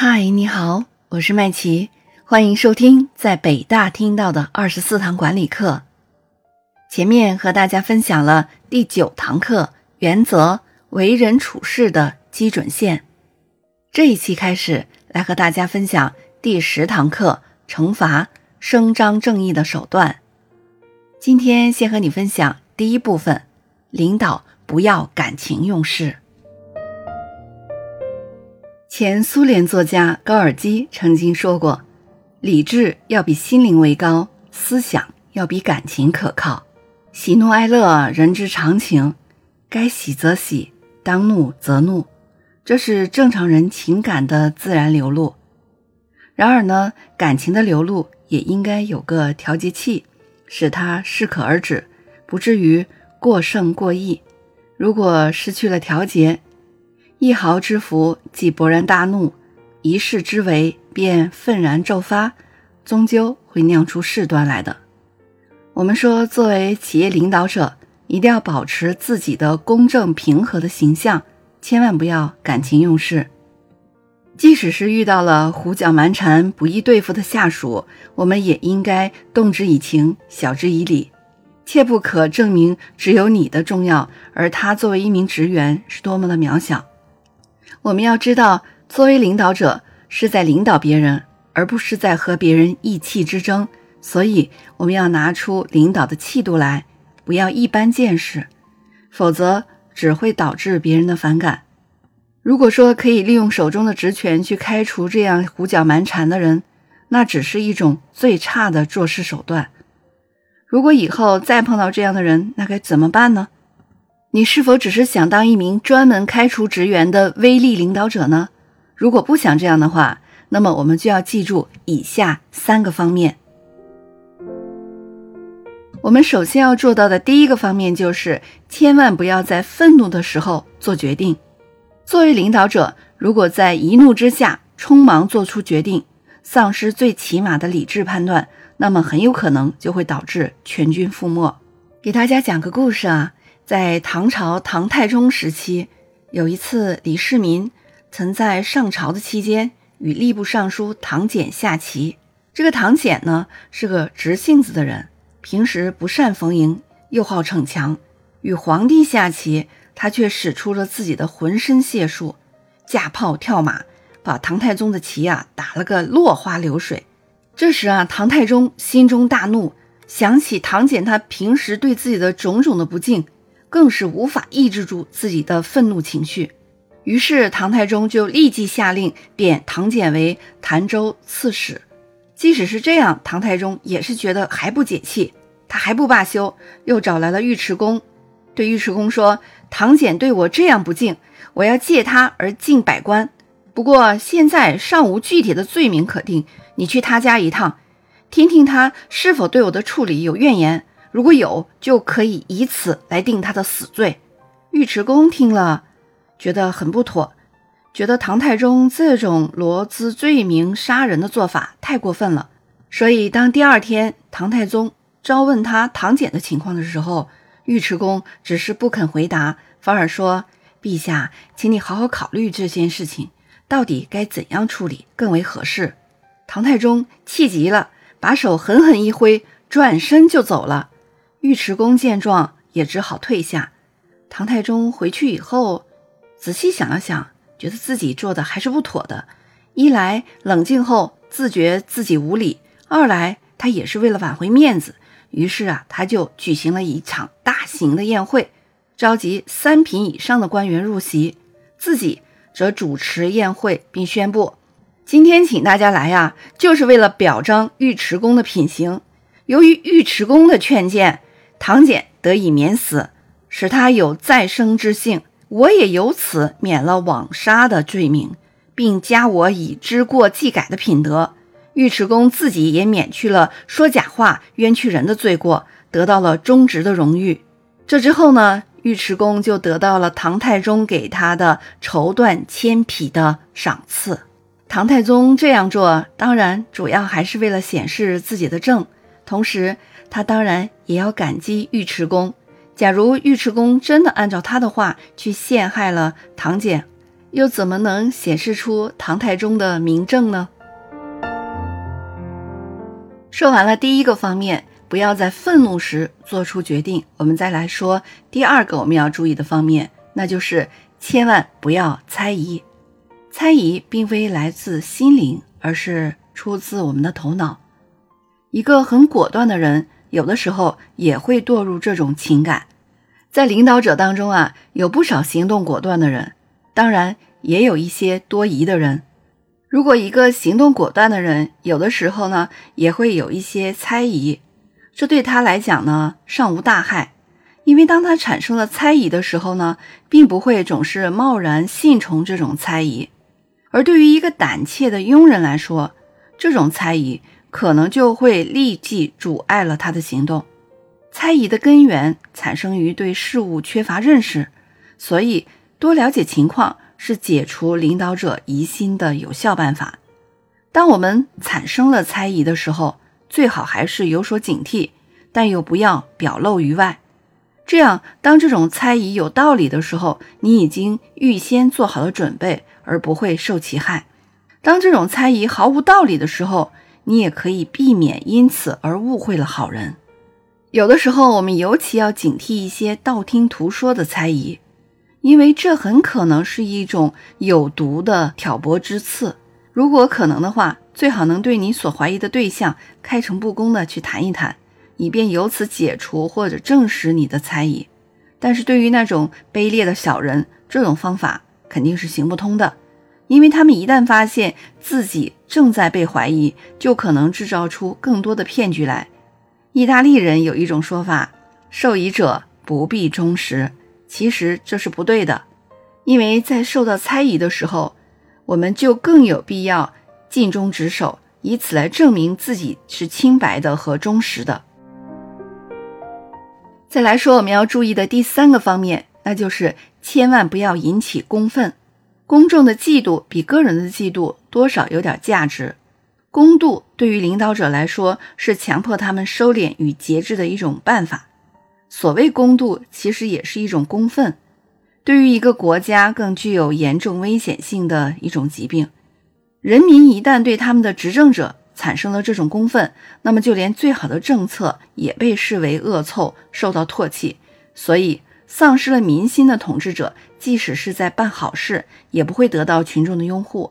嗨，你好，我是麦琪，欢迎收听在北大听到的二十四堂管理课。前面和大家分享了第九堂课原则、为人处事的基准线，这一期开始来和大家分享第十堂课惩罚、伸张正义的手段。今天先和你分享第一部分，领导不要感情用事。前苏联作家高尔基曾经说过：“理智要比心灵为高，思想要比感情可靠。喜怒哀乐，人之常情，该喜则喜，当怒则怒，这是正常人情感的自然流露。然而呢，感情的流露也应该有个调节器，使它适可而止，不至于过剩过溢。如果失去了调节，一毫之福，即勃然大怒；一事之为，便愤然骤发，终究会酿出事端来的。我们说，作为企业领导者，一定要保持自己的公正平和的形象，千万不要感情用事。即使是遇到了胡搅蛮缠、不易对付的下属，我们也应该动之以情，晓之以理，切不可证明只有你的重要，而他作为一名职员是多么的渺小。我们要知道，作为领导者是在领导别人，而不是在和别人意气之争。所以，我们要拿出领导的气度来，不要一般见识，否则只会导致别人的反感。如果说可以利用手中的职权去开除这样胡搅蛮缠的人，那只是一种最差的做事手段。如果以后再碰到这样的人，那该怎么办呢？你是否只是想当一名专门开除职员的威力领导者呢？如果不想这样的话，那么我们就要记住以下三个方面。我们首先要做到的第一个方面就是，千万不要在愤怒的时候做决定。作为领导者，如果在一怒之下匆忙做出决定，丧失最起码的理智判断，那么很有可能就会导致全军覆没。给大家讲个故事啊。在唐朝唐太宗时期，有一次李世民曾在上朝的期间与吏部尚书唐俭下棋。这个唐俭呢是个直性子的人，平时不善逢迎，又好逞强。与皇帝下棋，他却使出了自己的浑身解数，架炮跳马，把唐太宗的棋啊打了个落花流水。这时啊，唐太宗心中大怒，想起唐俭他平时对自己的种种的不敬。更是无法抑制住自己的愤怒情绪，于是唐太宗就立即下令贬唐俭为潭州刺史。即使是这样，唐太宗也是觉得还不解气，他还不罢休，又找来了尉迟恭，对尉迟恭说：“唐俭对我这样不敬，我要借他而进百官。不过现在尚无具体的罪名可定，你去他家一趟，听听他是否对我的处理有怨言。”如果有，就可以以此来定他的死罪。尉迟恭听了，觉得很不妥，觉得唐太宗这种罗织罪名杀人的做法太过分了。所以，当第二天唐太宗召问他唐俭的情况的时候，尉迟恭只是不肯回答，反而说：“陛下，请你好好考虑这件事情，到底该怎样处理更为合适。”唐太宗气极了，把手狠狠一挥，转身就走了。尉迟恭见状，也只好退下。唐太宗回去以后，仔细想了想，觉得自己做的还是不妥的。一来冷静后自觉自己无礼，二来他也是为了挽回面子。于是啊，他就举行了一场大型的宴会，召集三品以上的官员入席，自己则主持宴会，并宣布：今天请大家来呀，就是为了表彰尉迟恭的品行。由于尉迟恭的劝谏。唐俭得以免死，使他有再生之幸。我也由此免了枉杀的罪名，并加我以知过即改的品德。尉迟恭自己也免去了说假话、冤屈人的罪过，得到了忠直的荣誉。这之后呢，尉迟恭就得到了唐太宗给他的绸缎千匹的赏赐。唐太宗这样做，当然主要还是为了显示自己的正，同时。他当然也要感激尉迟恭。假如尉迟恭真的按照他的话去陷害了唐俭，又怎么能显示出唐太宗的明正呢？说完了第一个方面，不要在愤怒时做出决定。我们再来说第二个我们要注意的方面，那就是千万不要猜疑。猜疑并非来自心灵，而是出自我们的头脑。一个很果断的人，有的时候也会堕入这种情感。在领导者当中啊，有不少行动果断的人，当然也有一些多疑的人。如果一个行动果断的人，有的时候呢，也会有一些猜疑，这对他来讲呢，尚无大害，因为当他产生了猜疑的时候呢，并不会总是贸然信从这种猜疑。而对于一个胆怯的庸人来说，这种猜疑可能就会立即阻碍了他的行动。猜疑的根源产生于对事物缺乏认识，所以多了解情况。是解除领导者疑心的有效办法。当我们产生了猜疑的时候，最好还是有所警惕，但又不要表露于外。这样，当这种猜疑有道理的时候，你已经预先做好了准备，而不会受其害；当这种猜疑毫无道理的时候，你也可以避免因此而误会了好人。有的时候，我们尤其要警惕一些道听途说的猜疑。因为这很可能是一种有毒的挑拨之刺。如果可能的话，最好能对你所怀疑的对象开诚布公的去谈一谈，以便由此解除或者证实你的猜疑。但是对于那种卑劣的小人，这种方法肯定是行不通的，因为他们一旦发现自己正在被怀疑，就可能制造出更多的骗局来。意大利人有一种说法：“受疑者不必忠实。”其实这是不对的，因为在受到猜疑的时候，我们就更有必要尽忠职守，以此来证明自己是清白的和忠实的。再来说我们要注意的第三个方面，那就是千万不要引起公愤。公众的嫉妒比个人的嫉妒多少有点价值。公度对于领导者来说是强迫他们收敛与节制的一种办法。所谓公度，其实也是一种公愤。对于一个国家，更具有严重危险性的一种疾病。人民一旦对他们的执政者产生了这种公愤，那么就连最好的政策也被视为恶臭，受到唾弃。所以，丧失了民心的统治者，即使是在办好事，也不会得到群众的拥护。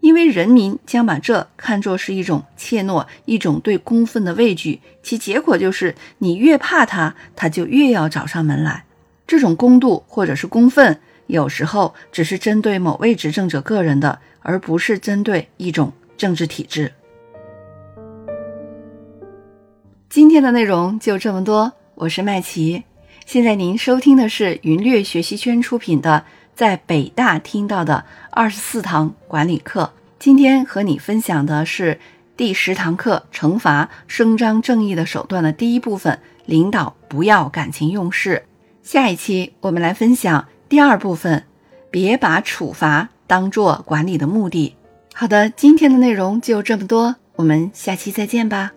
因为人民将把这看作是一种怯懦，一种对公愤的畏惧，其结果就是你越怕他，他就越要找上门来。这种公度或者是公愤，有时候只是针对某位执政者个人的，而不是针对一种政治体制。今天的内容就这么多，我是麦琪。现在您收听的是云略学习圈出品的。在北大听到的二十四堂管理课，今天和你分享的是第十堂课《惩罚伸张正义的手段》的第一部分：领导不要感情用事。下一期我们来分享第二部分：别把处罚当做管理的目的。好的，今天的内容就这么多，我们下期再见吧。